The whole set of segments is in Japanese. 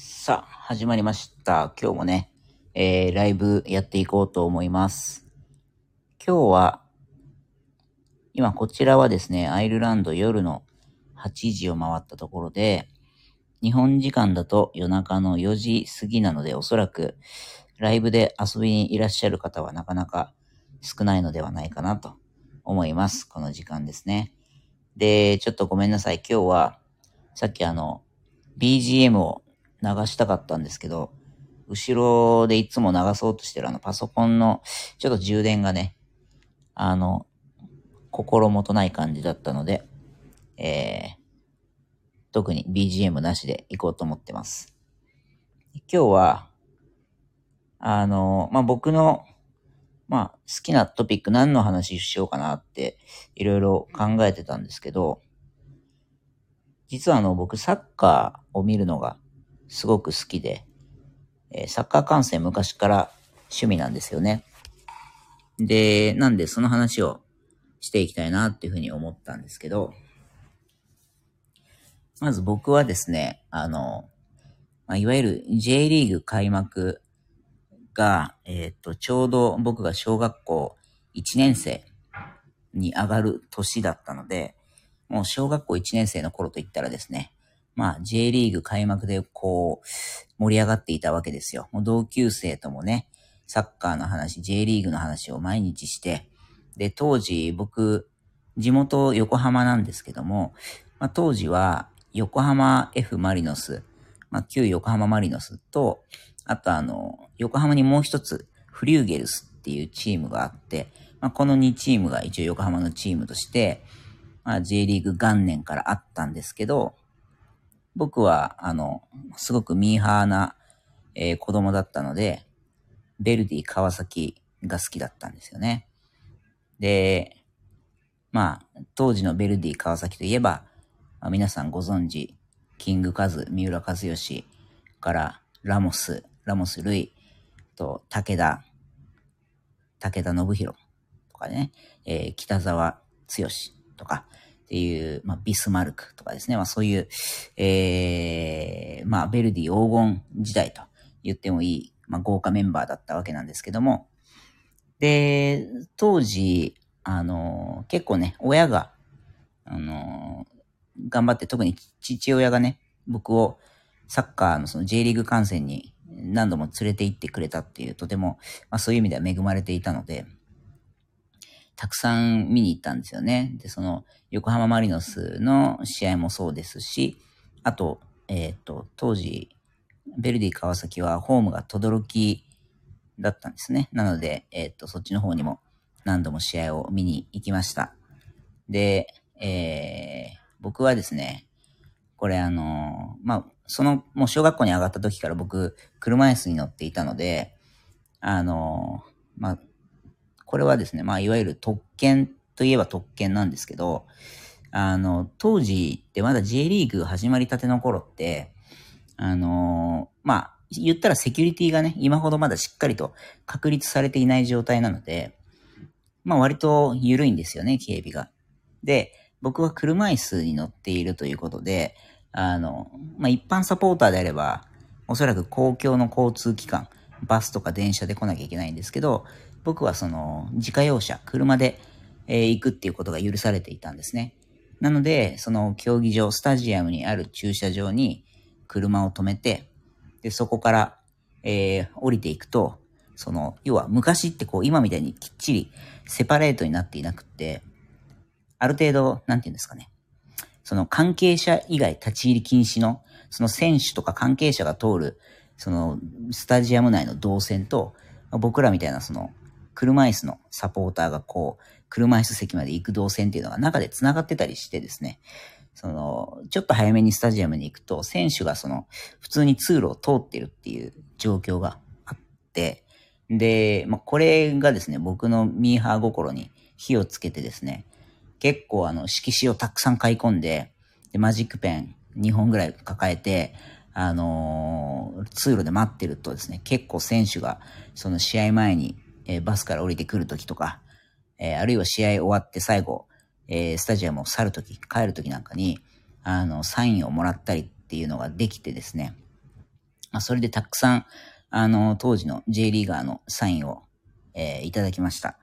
さあ、始まりました。今日もね、えー、ライブやっていこうと思います。今日は、今こちらはですね、アイルランド夜の8時を回ったところで、日本時間だと夜中の4時過ぎなので、おそらくライブで遊びにいらっしゃる方はなかなか少ないのではないかなと思います。この時間ですね。で、ちょっとごめんなさい。今日は、さっきあの、BGM を流したかったんですけど、後ろでいつも流そうとしてるあのパソコンのちょっと充電がね、あの、心もとない感じだったので、えー、特に BGM なしで行こうと思ってます。今日は、あの、まあ、僕の、まあ、好きなトピック何の話しようかなっていろいろ考えてたんですけど、実はあの僕サッカーを見るのがすごく好きで、えサッカー観戦昔から趣味なんですよね。で、なんでその話をしていきたいなっていうふうに思ったんですけど、まず僕はですね、あの、まあ、いわゆる J リーグ開幕が、えっ、と、ちょうど僕が小学校1年生に上がる年だったので、もう小学校1年生の頃といったらですね、まあ J リーグ開幕でこう盛り上がっていたわけですよ。もう同級生ともね、サッカーの話、J リーグの話を毎日して、で、当時僕、地元横浜なんですけども、まあ、当時は横浜 F マリノス、まあ、旧横浜マリノスと、あとあの、横浜にもう一つ、フリューゲルスっていうチームがあって、まあ、この2チームが一応横浜のチームとして、まあ、J リーグ元年からあったんですけど、僕は、あの、すごくミーハーな、えー子供だったので、ベルディ川崎が好きだったんですよね。で、まあ、当時のベルディ川崎といえば、まあ、皆さんご存知、キングカズ、三浦知良からラモス、ラモス・ルイと武田、武田信弘とかね、えー北沢剛とかっていう、まあ、ビスマルクとかですね、まあそういう、えー、まあベルディ黄金時代と言ってもいい、まあ豪華メンバーだったわけなんですけども、で、当時、あの、結構ね、親が、あの、頑張って、特に父親がね、僕をサッカーのその J リーグ観戦に何度も連れて行ってくれたっていう、とても、まあそういう意味では恵まれていたので、たくさん見に行ったんですよね。で、その、横浜マリノスの試合もそうですし、あと、えっ、と、当時、ベルディ川崎はホームが轟だったんですね。なので、えっ、と、そっちの方にも何度も試合を見に行きました。で、えー、僕はですね、これあのまあ、その、もう小学校に上がった時から僕、車椅子に乗っていたので、あのまあ、これはですね、まあ、いわゆる特権といえば特権なんですけど、あの、当時ってまだ J リーグ始まりたての頃って、あのまあ、言ったらセキュリティがね、今ほどまだしっかりと確立されていない状態なので、まあ割と緩いんですよね、警備が。で、僕は車椅子に乗っているということで、あの、まあ一般サポーターであれば、おそらく公共の交通機関、バスとか電車で来なきゃいけないんですけど、僕はその自家用車、車で、え行くっていうことが許されていたんですね。なので、その競技場、スタジアムにある駐車場に車を止めて、で、そこから、えー降りていくと、その、要は昔ってこう、今みたいにきっちりセパレートになっていなくって、ある程度、なんて言うんですかね。その関係者以外立ち入り禁止の、その選手とか関係者が通る、そのスタジアム内の動線と、僕らみたいなその車椅子のサポーターがこう、車椅子席まで行く動線っていうのが中で繋がってたりしてですね、その、ちょっと早めにスタジアムに行くと、選手がその、普通に通路を通ってるっていう状況があって、で、まあ、これがですね、僕のミーハー心に火をつけてですね、結構あの、色紙をたくさん買い込んで、で、マジックペン2本ぐらい抱えて、あのー通路で待ってるとですね、結構選手が、その試合前に、えーバスから降りてくるときとか、えーあるいは試合終わって最後、えースタジアムを去るとき、帰るときなんかに、あの、サインをもらったりっていうのができてですね、まあ、それでたくさん、あの、当時の J リーガーのサインを、えー、いただきました。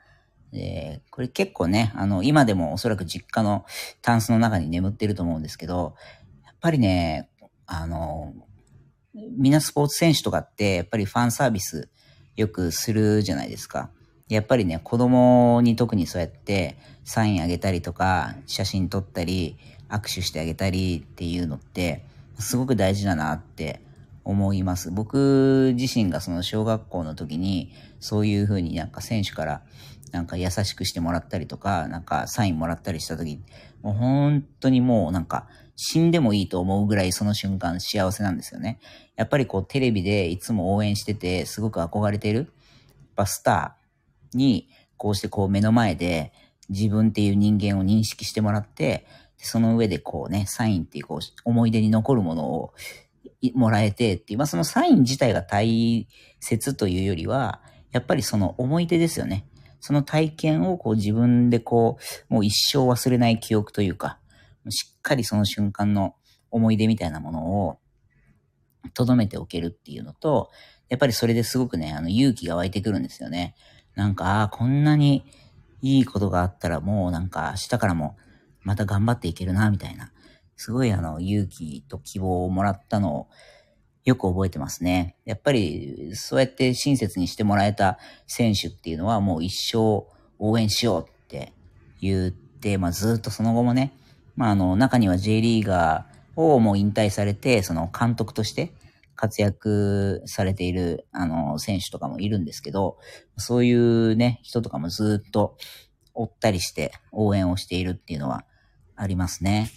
え、これ結構ね、あの、今でもおそらく実家のタンスの中に眠ってると思うんですけど、やっぱりね、あの、みんなスポーツ選手とかって、やっぱりファンサービスよくするじゃないですか。やっぱりね、子供に特にそうやってサインあげたりとか、写真撮ったり、握手してあげたりっていうのって、すごく大事だなって思います。僕自身がその小学校の時に、そういう風になんか選手からなんか優しくしてもらったりとか、なんかサインもらったりした時、もう本当にもうなんか死んでもいいと思うぐらいその瞬間幸せなんですよね。やっぱりこうテレビでいつも応援してて、すごく憧れてる、バスターに、こうしてこう目の前で自分っていう人間を認識してもらって、その上でこうね、サインっていうこう思い出に残るものをもらえてっていう、まあそのサイン自体が大切というよりは、やっぱりその思い出ですよね。その体験をこう自分でこう、もう一生忘れない記憶というか、しっかりその瞬間の思い出みたいなものを留めておけるっていうのと、やっぱりそれですごくね、あの勇気が湧いてくるんですよね。なんか、ああ、こんなにいいことがあったらもうなんか明日からもまた頑張っていけるな、みたいな。すごいあの勇気と希望をもらったのをよく覚えてますね。やっぱりそうやって親切にしてもらえた選手っていうのはもう一生応援しようって言って、まあずっとその後もね、まああの中には J リーガーをもう引退されて、その監督として活躍されている、あの、選手とかもいるんですけど、そういうね、人とかもずっと追ったりして応援をしているっていうのはありますね。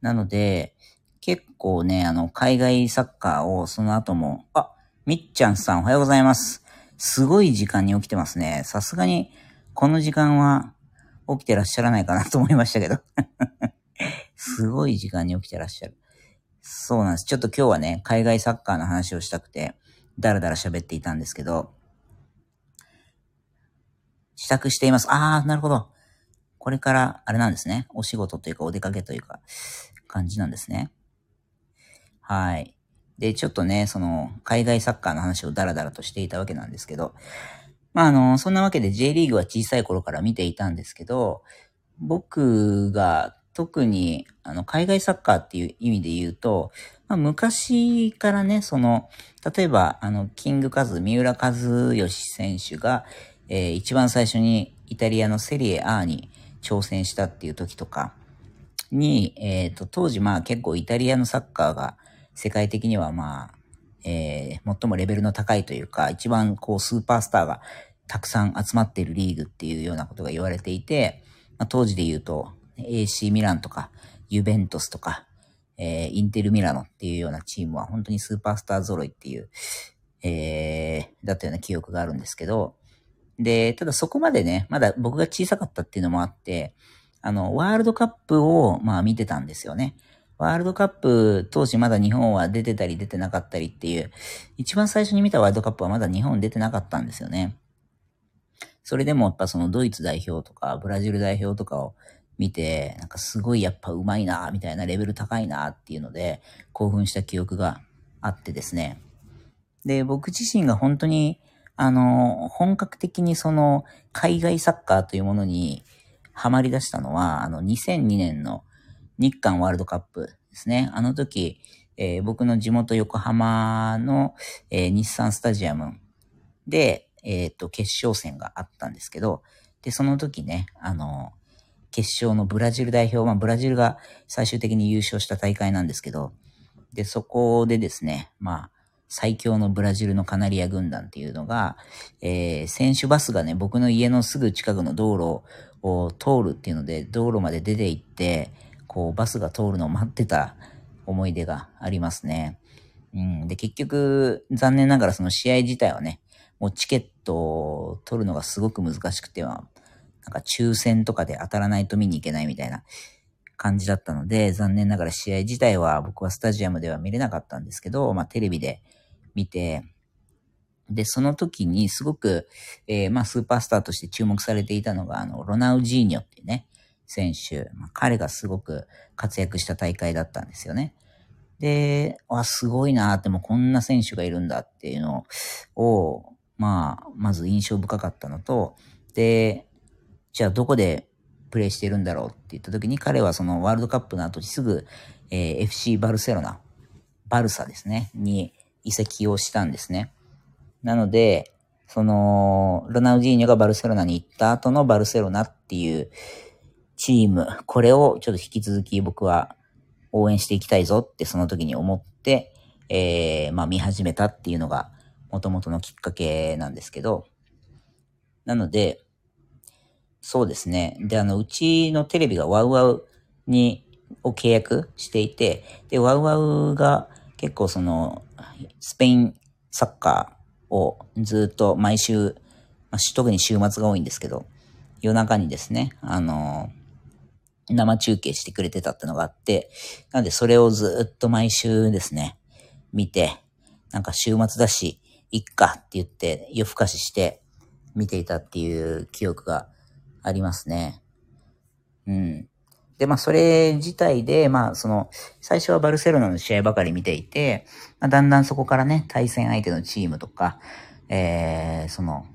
なので、結構ね、あの、海外サッカーをその後も、あ、みっちゃんさんおはようございます。すごい時間に起きてますね。さすがに、この時間は起きてらっしゃらないかなと思いましたけど。すごい時間に起きてらっしゃる。そうなんです。ちょっと今日はね、海外サッカーの話をしたくて、だらだら喋っていたんですけど、支度しています。あー、なるほど。これから、あれなんですね。お仕事というか、お出かけというか、感じなんですね。はい。で、ちょっとね、その、海外サッカーの話をダラダラとしていたわけなんですけど、まあ、あの、そんなわけで J リーグは小さい頃から見ていたんですけど、僕が特に、あの、海外サッカーっていう意味で言うと、まあ、昔からね、その、例えば、あの、キングカズ、三浦和義選手が、えー、一番最初にイタリアのセリエ A に挑戦したっていう時とかに、えっ、ー、と、当時まあ結構イタリアのサッカーが世界的にはまあ、えー、最もレベルの高いというか、一番こうスーパースターがたくさん集まっているリーグっていうようなことが言われていて、まあ、当時で言うと、AC ミランとか、ユベントスとか、えー、インテルミラノっていうようなチームは本当にスーパースター揃いっていう、えー、だったような記憶があるんですけど、で、ただそこまでね、まだ僕が小さかったっていうのもあって、あの、ワールドカップを、まあ見てたんですよね。ワールドカップ、当時まだ日本は出てたり出てなかったりっていう、一番最初に見たワールドカップはまだ日本出てなかったんですよね。それでもやっぱそのドイツ代表とかブラジル代表とかを見て、なんかすごいやっぱ上手いな、みたいなレベル高いなっていうので、興奮した記憶があってですね。で、僕自身が本当に、あの、本格的にその、海外サッカーというものにハマり出したのは、あの、2002年の日韓ワールドカップですね。あの時、えー、僕の地元横浜の、えー、日産スタジアムで、えっ、ー、と、決勝戦があったんですけど、で、その時ね、あの、決勝のブラジル代表、まあ、ブラジルが最終的に優勝した大会なんですけど、で、そこでですね、まあ、最強のブラジルのカナリア軍団っていうのが、えー、選手バスがね、僕の家のすぐ近くの道路を通るっていうので、道路まで出て行って、こう、バスが通るのを待ってた思い出がありますね。うん。で、結局、残念ながらその試合自体はね、もうチケットを取るのがすごく難しくては、なんか抽選とかで当たらないと見に行けないみたいな感じだったので、残念ながら試合自体は僕はスタジアムでは見れなかったんですけど、まあテレビで見て、で、その時にすごく、えー、まあスーパースターとして注目されていたのが、あの、ロナウジーニョっていうね、選手、まあ、彼がすごく活躍した大会だったんですよね。で、わ、すごいなーって、もうこんな選手がいるんだっていうのを、まあ、まず印象深かったのと、で、じゃあどこでプレイしてるんだろうって言った時に彼はそのワールドカップの後にすぐ、えー、FC バルセロナ、バルサですね、に移籍をしたんですね。なので、その、ロナウジーニョがバルセロナに行った後のバルセロナっていうチーム、これをちょっと引き続き僕は応援していきたいぞってその時に思って、えー、まあ見始めたっていうのが元々のきっかけなんですけど、なので、そうですね。で、あの、うちのテレビがワウワウに、を契約していて、で、ワウワウが結構その、スペインサッカーをずっと毎週、まあ、特に週末が多いんですけど、夜中にですね、あの、生中継してくれてたってのがあって、なのでそれをずっと毎週ですね、見て、なんか週末だし、いっかって言って夜更かしして見ていたっていう記憶がありますね。うん。で、まあ、それ自体で、まあ、その、最初はバルセロナの試合ばかり見ていて、まあ、だんだんそこからね、対戦相手のチームとか、えー、その、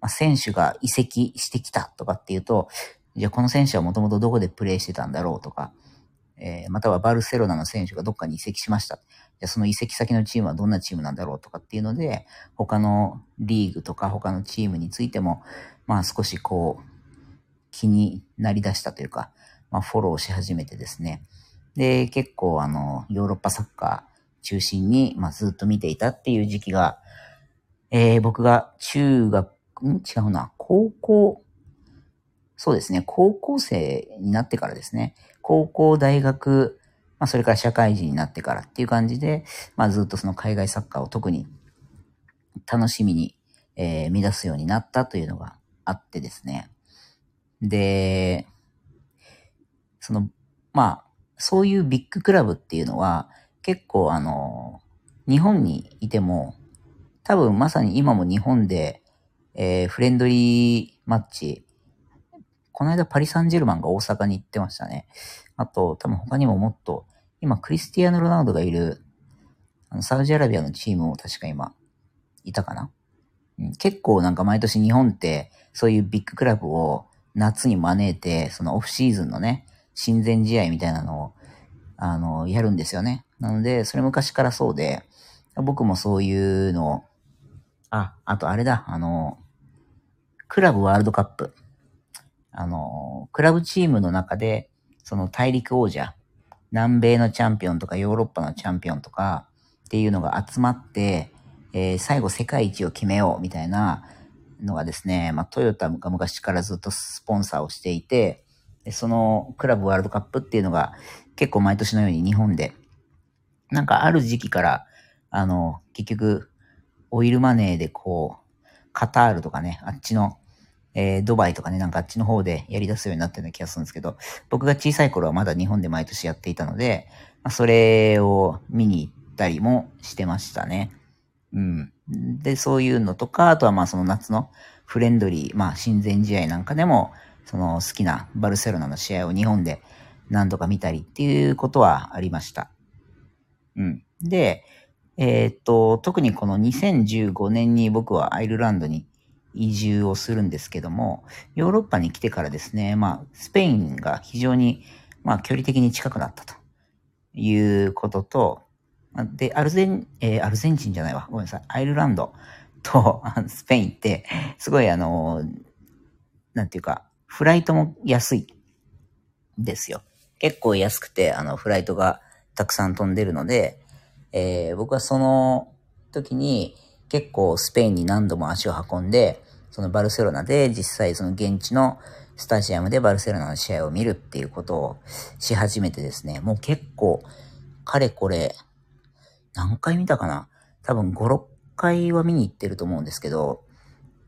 まあ、選手が移籍してきたとかっていうと、じゃあこの選手はもともとどこでプレーしてたんだろうとか、えー、またはバルセロナの選手がどっかに移籍しました。じゃその移籍先のチームはどんなチームなんだろうとかっていうので、他のリーグとか他のチームについても、まあ少しこう、気になりだしたというか、まあ、フォローし始めてですね。で、結構あの、ヨーロッパサッカー中心に、まあ、ずっと見ていたっていう時期が、えー、僕が中学、ん？違うな、高校、そうですね、高校生になってからですね。高校、大学、まあ、それから社会人になってからっていう感じで、まあ、ずっとその海外サッカーを特に楽しみに、えー、乱すようになったというのがあってですね。で、その、まあ、そういうビッグクラブっていうのは、結構あの、日本にいても、多分まさに今も日本で、えー、フレンドリーマッチ、この間パリ・サンジェルマンが大阪に行ってましたね。あと、多分他にももっと、今クリスティアーノ・ロナウドがいる、あの、サウジアラビアのチームも確か今、いたかな、うん、結構なんか毎年日本って、そういうビッグクラブを夏に招いて、そのオフシーズンのね、親善試合みたいなのを、あの、やるんですよね。なので、それ昔からそうで、僕もそういうのを、あ、あとあれだ、あの、クラブワールドカップ。あの、クラブチームの中で、その大陸王者、南米のチャンピオンとかヨーロッパのチャンピオンとかっていうのが集まって、えー、最後世界一を決めようみたいな、のがですね、まあ、トヨタが昔からずっとスポンサーをしていて、そのクラブワールドカップっていうのが結構毎年のように日本で、なんかある時期から、あの、結局、オイルマネーでこう、カタールとかね、あっちの、えー、ドバイとかね、なんかあっちの方でやり出すようになってるような気がするんですけど、僕が小さい頃はまだ日本で毎年やっていたので、まあ、それを見に行ったりもしてましたね。うん。で、そういうのとか、あとはまあその夏のフレンドリー、まあ親善試合なんかでも、その好きなバルセロナの試合を日本で何度か見たりっていうことはありました。うん。で、えー、っと、特にこの2015年に僕はアイルランドに移住をするんですけども、ヨーロッパに来てからですね、まあ、スペインが非常に、まあ、距離的に近くなったということと、で、アルゼン、えー、アルゼンチンじゃないわ。ごめんなさい。アイルランドと スペインって、すごいあの、なんていうか、フライトも安いですよ。結構安くて、あの、フライトがたくさん飛んでるので、えー、僕はその時に結構スペインに何度も足を運んで、そのバルセロナで実際その現地のスタジアムでバルセロナの試合を見るっていうことをし始めてですね、もう結構、かれこれ何回見たかな？多分5、6回は見に行ってると思うんですけど、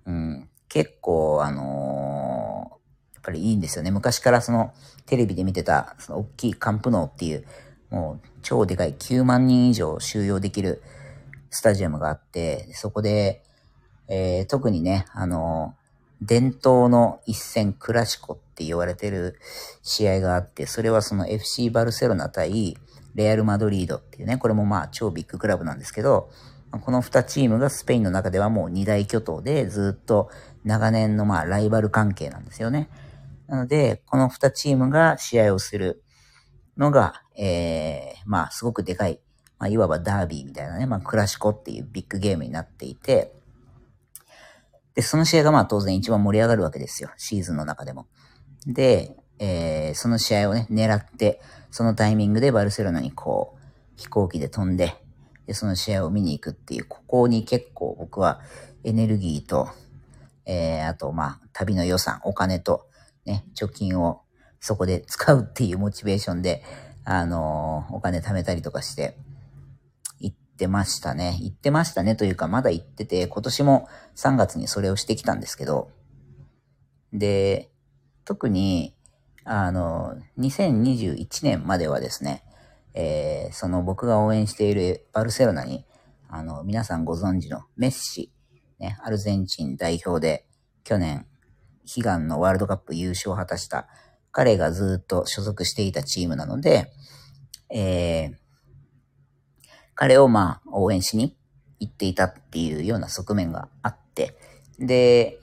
うん、結構、あのー、やっぱりいいんですよね。昔からその、テレビで見てた、その大きいカンプノーっていう、もう超でかい9万人以上収容できるスタジアムがあって、そこで、えー、特にね、あの、伝統の一戦クラシコって言われてる試合があって、それはその FC バルセロナ対レアル・マドリードっていうね、これもまあ超ビッグクラブなんですけど、この2チームがスペインの中ではもう二大巨頭でずっと長年のまあライバル関係なんですよね。なので、この2チームが試合をするのが、えー、まあすごくでかい、まあいわばダービーみたいなね、まあクラシコっていうビッグゲームになっていて、で、その試合がまあ当然一番盛り上がるわけですよ。シーズンの中でも。で、えー、その試合をね、狙って、そのタイミングでバルセロナにこう、飛行機で飛んで、で、その試合を見に行くっていう、ここに結構僕はエネルギーと、えー、あと、まあ、旅の予算、お金と、ね、貯金をそこで使うっていうモチベーションで、あのー、お金貯めたりとかして、ってましたね。行ってましたねというか、まだ行ってて、今年も3月にそれをしてきたんですけど、で、特に、あの、2021年まではですね、えー、その僕が応援しているバルセロナに、あの、皆さんご存知のメッシ、ね、アルゼンチン代表で去年、悲願のワールドカップ優勝を果たした彼がずっと所属していたチームなので、えー、彼をまあ応援しに行っていたっていうような側面があって、で、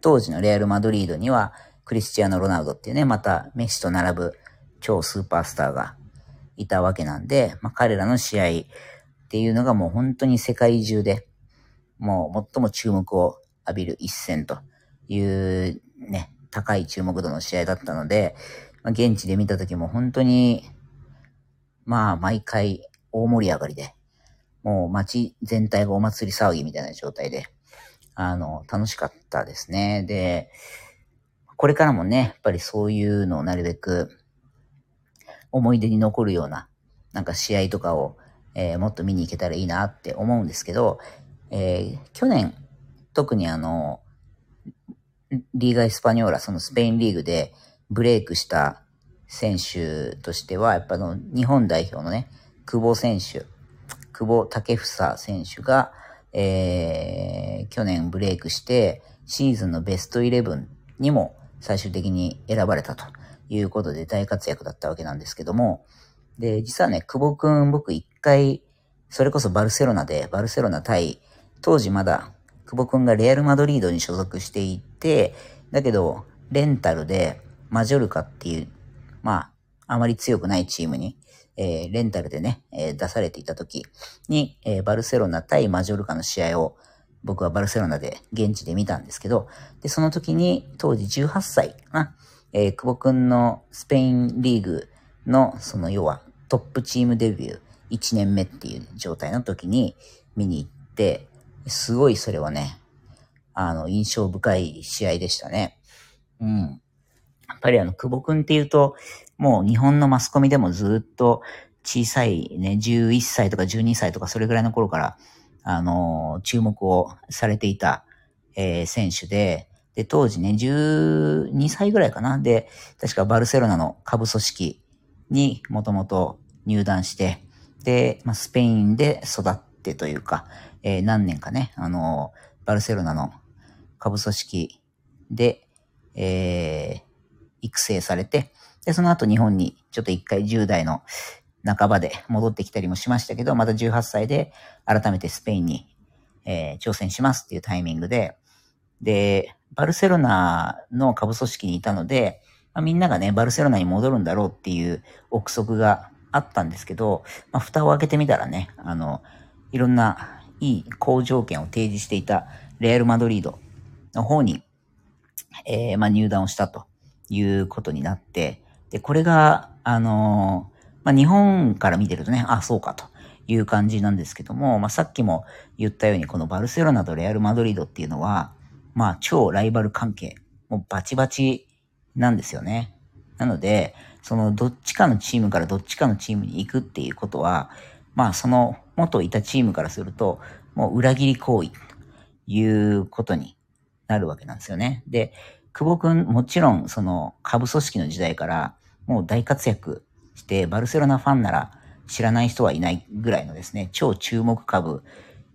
当時のレアル・マドリードにはクリスチアーノ・ロナウドっていうね、またメッシと並ぶ超スーパースターがいたわけなんで、まあ、彼らの試合っていうのがもう本当に世界中で、もう最も注目を浴びる一戦というね、高い注目度の試合だったので、まあ、現地で見た時も本当に、まあ毎回大盛り上がりで、もう街全体がお祭り騒ぎみたいな状態で、あの、楽しかったですね。で、これからもね、やっぱりそういうのをなるべく思い出に残るような、なんか試合とかを、えー、もっと見に行けたらいいなって思うんですけど、えー、去年、特にあの、リーガ・エスパニョーラ、そのスペインリーグでブレイクした選手としては、やっぱの日本代表のね、久保選手、久保建英選手が、えー、去年ブレイクして、シーズンのベストイレブンにも最終的に選ばれたということで大活躍だったわけなんですけども、で、実はね、久保くん僕一回、それこそバルセロナで、バルセロナ対、当時まだ久保くんがレアル・マドリードに所属していて、だけど、レンタルでマジョルカっていう、まあ、あまり強くないチームに、えー、レンタルでね、えー、出されていた時に、えー、バルセロナ対マジョルカの試合を僕はバルセロナで現地で見たんですけど、で、その時に当時18歳かな、えー、久保くんのスペインリーグの、その要はトップチームデビュー1年目っていう状態の時に見に行って、すごいそれはね、あの、印象深い試合でしたね。うん。やっぱりあの、久保くんっていうと、もう日本のマスコミでもずっと小さいね、11歳とか12歳とかそれぐらいの頃からあの、注目をされていた、えー、選手で、で、当時ね、12歳ぐらいかな。で、確かバルセロナの下部組織にもともと入団して、で、まあ、スペインで育ってというか、えー、何年かね、あの、バルセロナの下部組織で、えー、育成されて、で、その後日本にちょっと一回10代の半ばで戻ってきたりもしましたけど、また18歳で改めてスペインに、えー、挑戦しますっていうタイミングで、で、バルセロナの下部組織にいたので、まあ、みんながね、バルセロナに戻るんだろうっていう憶測があったんですけど、まあ、蓋を開けてみたらね、あの、いろんないい好条件を提示していたレアル・マドリードの方に、えー、まあ、入団をしたということになって、で、これが、あのまあ、日本から見てるとね、あ、そうかという感じなんですけども、まあ、さっきも言ったように、このバルセロナとレアル・マドリードっていうのは、まあ、超ライバル関係、もうバチバチなんですよね。なので、そのどっちかのチームからどっちかのチームに行くっていうことは、まあその元いたチームからすると、もう裏切り行為ということになるわけなんですよね。で、久保くんもちろんその下部組織の時代からもう大活躍して、バルセロナファンなら知らない人はいないぐらいのですね、超注目株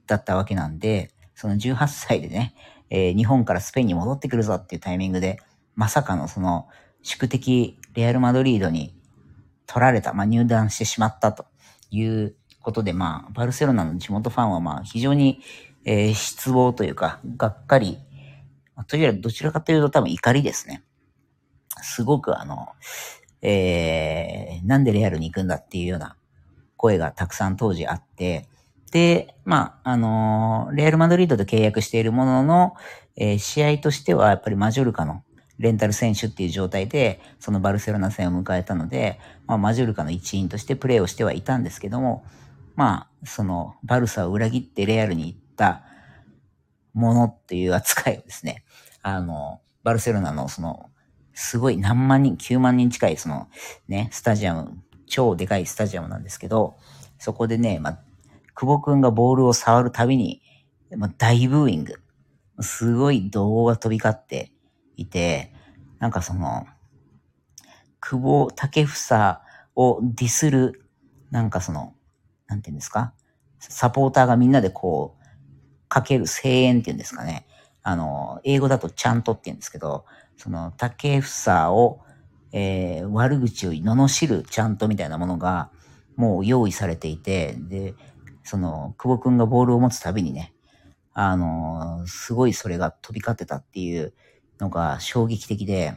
だったわけなんで、その18歳でね、えー、日本からスペインに戻ってくるぞっていうタイミングで、まさかのその宿敵レアル・マドリードに、取られた、まあ、入団してしまったということで、まあ、バルセロナの地元ファンは、まあ、非常に、えー、失望というか、がっかり、というよりどちらかというと多分怒りですね。すごくあの、えー、なんでレアルに行くんだっていうような声がたくさん当時あって、で、まあ、あのー、レアル・マドリードと契約しているものの、えー、試合としてはやっぱりマジョルカのレンタル選手っていう状態で、そのバルセロナ戦を迎えたので、まあ、マジョルカの一員としてプレーをしてはいたんですけども、まあ、その、バルサを裏切ってレアルに行ったものっていう扱いをですね、あの、バルセロナのその、すごい何万人、9万人近いその、ね、スタジアム、超でかいスタジアムなんですけど、そこでね、まあ、久保くんがボールを触るたびに、まあ、大ブーイング。すごい動画飛び交っていて、なんかその、久保建英をディスる、なんかその、なんていうんですか？サポーターがみんなでこう、かける声援っていうんですかね。あの、英語だとちゃんとって言うんですけど、その、竹房を、えー、悪口を罵るちゃんとみたいなものが、もう用意されていて、で、その、久保くんがボールを持つたびにね、あの、すごいそれが飛び交ってたっていうのが衝撃的で、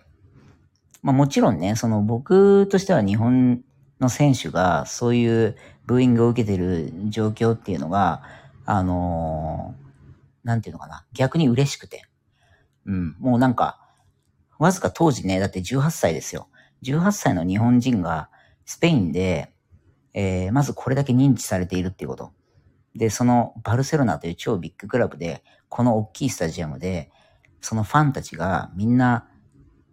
まあもちろんね、その僕としては日本の選手がそういうブーイングを受けてる状況っていうのが、あのなんていうのかな、逆に嬉しくて。うん、もうなんか、わずか当時ね、だって18歳ですよ。18歳の日本人がスペインで、えー、まずこれだけ認知されているっていうこと。で、そのバルセロナという超ビッグクラブで、この大きいスタジアムで、そのファンたちがみんな、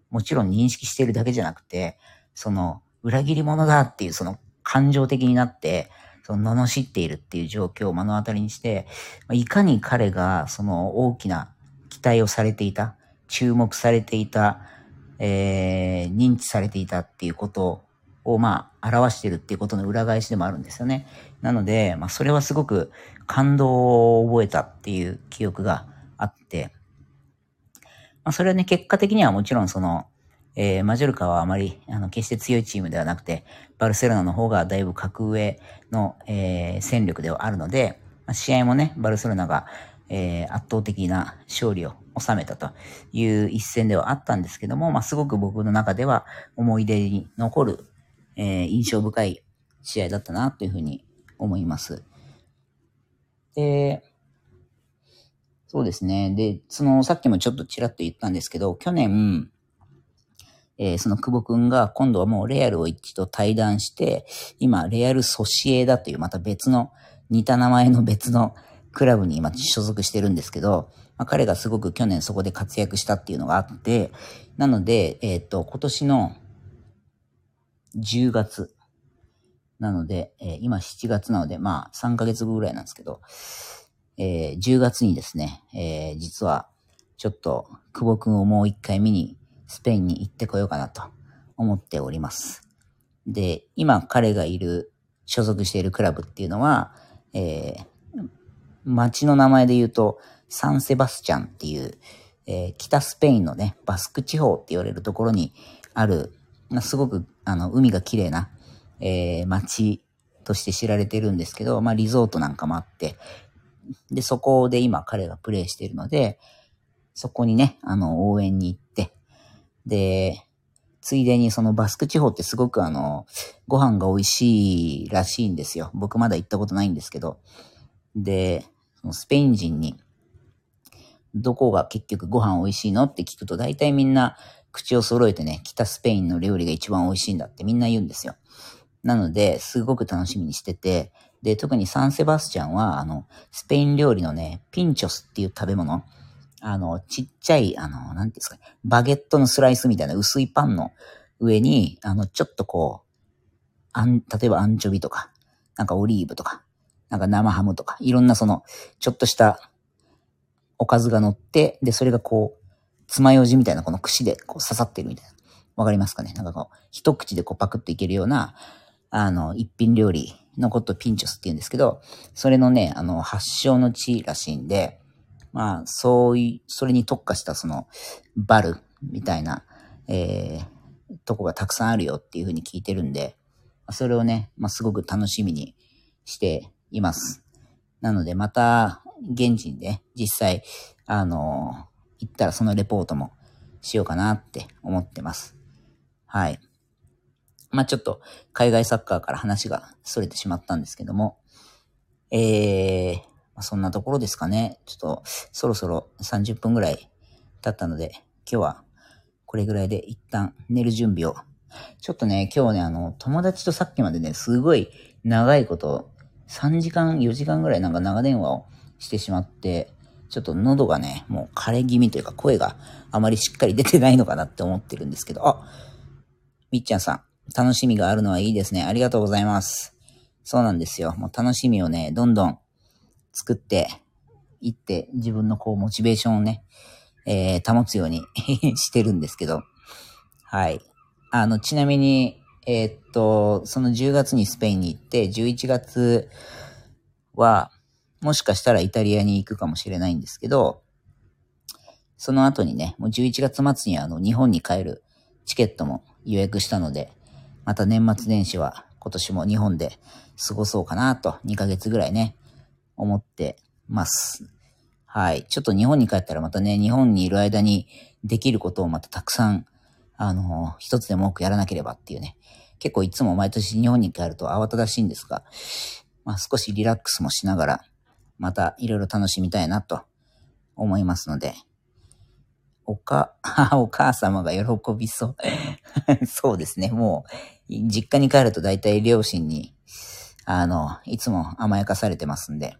もちろん認識しているだけじゃなくて、その裏切り者だっていうその感情的になって、その罵っているっていう状況を目の当たりにして、いかに彼がその大きな期待をされていた、注目されていた、えー、認知されていたっていうことを、まあ、表してるっていうことの裏返しでもあるんですよね。なので、まあ、それはすごく感動を覚えたっていう記憶があって、まあ、それはね、結果的にはもちろんその、えー、マジョルカはあまり、あの、決して強いチームではなくて、バルセロナの方がだいぶ格上の、えー、戦力ではあるので、まあ、試合もね、バルセロナが、えー、圧倒的な勝利を収めたという一戦ではあったんですけども、まあ、すごく僕の中では思い出に残るえー、印象深い試合だったなというふうに思います。で、そうですね。で、その、さっきもちょっとちらっと言ったんですけど、去年、えー、その久保くんが今度はもうレアルを一度対談して、今、レアルソシエダというまた別の、似た名前の別のクラブに今所属してるんですけど、まあ、彼がすごく去年そこで活躍したっていうのがあって、なので、えっ、ー、と、今年の10月。なので、えー、今7月なので、まあ3ヶ月後ぐらいなんですけど、えー、10月にですね、えー、実はちょっと久保くんをもう一回見にスペインに行ってこようかなと思っております。で、今彼がいる、所属しているクラブっていうのは、えー、街の名前で言うと、サンセバスチャンっていう、えー、北スペインのね、バスク地方って言われるところにあるまあすごく、あの、海が綺麗な、えー、街として知られてるんですけど、まあ、リゾートなんかもあって、で、そこで今彼がプレイしているので、そこにね、あの、応援に行って、で、ついでにそのバスク地方ってすごくあの、ご飯が美味しいらしいんですよ。僕まだ行ったことないんですけど。で、そのスペイン人に、どこが結局ご飯美味しいのって聞くと大体みんな口を揃えてね、北スペインの料理が一番美味しいんだってみんな言うんですよ。なので、すごく楽しみにしてて、で、特にサンセバスチャンは、あの、スペイン料理のね、ピンチョスっていう食べ物、あの、ちっちゃい、あの、なんていうんですかね、バゲットのスライスみたいな薄いパンの上に、あの、ちょっとこう、あん、例えばアンチョビとか、なんかオリーブとか、なんか生ハムとか、いろんなその、ちょっとしたおかずが乗って、で、それがこう、爪楊枝みたいなこの串でこう刺さってるみたいな。わかりますかね？なんかこう、一口でこうパクッといけるような、あの、一品料理のことをピンチョスって言うんですけど、それのね、あの、発祥の地らしいんで、まあ、そういう、それに特化したその、バルみたいな、えー、とこがたくさんあるよっていうふうに聞いてるんで、それをね、まあ、すごく楽しみにしています。なので、また、現地にね、実際、あの行ったらそのレポートもしようかなって思ってます。はい。まあ、ちょっと、海外サッカーから話が逸れてしまったんですけども、えー、まあ、そんなところですかね。ちょっと、そろそろ30分ぐらい経ったので、今日はこれぐらいで一旦寝る準備を。ちょっとね、今日ね、あの、友達とさっきまでね、すごい長いこと、3時間、4時間ぐらいなんか長電話をしてしまって、ちょっと喉がね、もう枯れ気味というか声があまりしっかり出てないのかなって思ってるんですけど、あ、みっちゃんさん、楽しみがあるのはいいですね。ありがとうございます。そうなんですよ。もう楽しみをね、どんどん作っていって、自分のこう、モチベーションをね、えー、保つように してるんですけど、はい。あの、ちなみに、えー、っと、その10月にスペインに行って、11月は、もしかしたらイタリアに行くかもしれないんですけど、その後にね、もう11月末にあの、日本に帰るチケットも予約したので、また年末年始は今年も日本で過ごそうかなと、2ヶ月ぐらいね、思ってます。はい。ちょっと日本に帰ったらまたね、日本にいる間にできることをまたたくさん、あの、一つでも多くやらなければっていうね。結構いつも毎年日本に帰ると慌ただしいんですが、まあ少しリラックスもしながら、またいろいろ楽しみたいなと思いますので、おか、お母様が喜びそう。そうですね。もう、実家に帰ると大体両親に、あの、いつも甘やかされてますんで、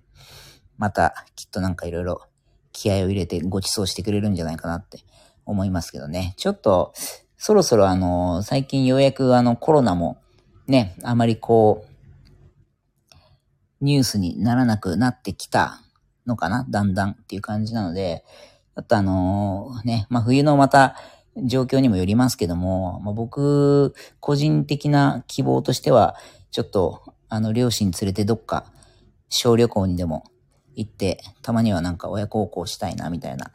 またきっとなんかいろいろ気合を入れてご馳走してくれるんじゃないかなって思いますけどね。ちょっと、そろそろあの、最近ようやくあのコロナもね、あまりこう、ニュースにならなくなってきたのかな？だんだんっていう感じなので、あとあのね、まあ冬のまた状況にもよりますけども、まあ、僕、個人的な希望としては、ちょっと、あの、両親連れてどっか、小旅行にでも行って、たまにはなんか親孝行したいな、みたいな、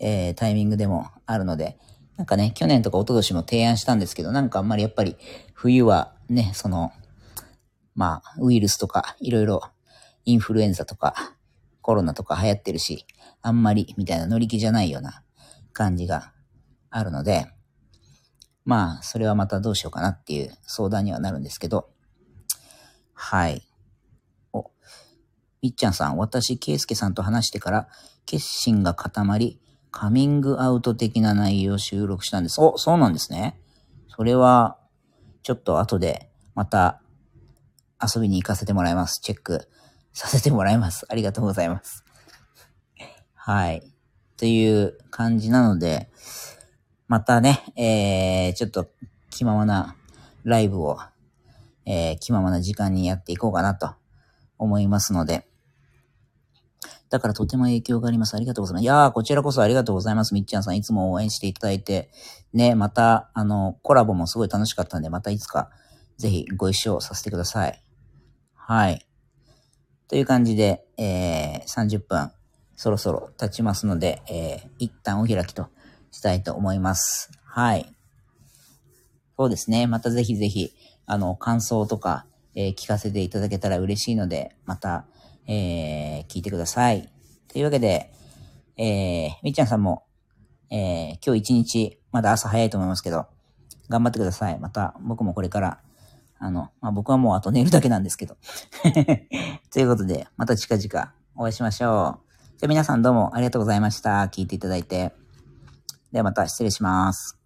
えー、タイミングでもあるので、なんかね、去年とか一昨年も提案したんですけど、なんかあんまりやっぱり冬はね、その、まあ、ウイルスとか、いろいろインフルエンザとか、コロナとか流行ってるし、あんまりみたいな乗り気じゃないような感じがあるので、まあ、それはまたどうしようかなっていう相談にはなるんですけど、はい。おみっちゃんさん、私、ケイスケさんと話してから、決心が固まり、カミングアウト的な内容を収録したんです。お、そうなんですね。それは、ちょっと後で、また、遊びに行かせてもらいます。チェックさせてもらいます。ありがとうございます。はい。という感じなので、またね、えー、ちょっと気ままなライブを、えー、気ままな時間にやっていこうかなと思いますので、だからとても影響があります。ありがとうございます。いやー、こちらこそありがとうございます。みっちゃんさん、いつも応援していただいて、ね、また、あの、コラボもすごい楽しかったんで、またいつか、ぜひご一緒させてください。はい。という感じで、えー、30分、そろそろ経ちますので、えー、一旦お開きとしたいと思います。はい。そうですね。またぜひぜひ、あの、感想とか、えー、聞かせていただけたら嬉しいので、また、えー、聞いてください。というわけで、えー、みっちゃんさんも、えー、今日一日、まだ朝早いと思いますけど、頑張ってください。また、僕もこれから、あの、まあ、僕はもうあと寝るだけなんですけど。ということで、また近々お会いしましょう。じゃあ皆さんどうもありがとうございました。聞いていただいて。ではまた失礼します。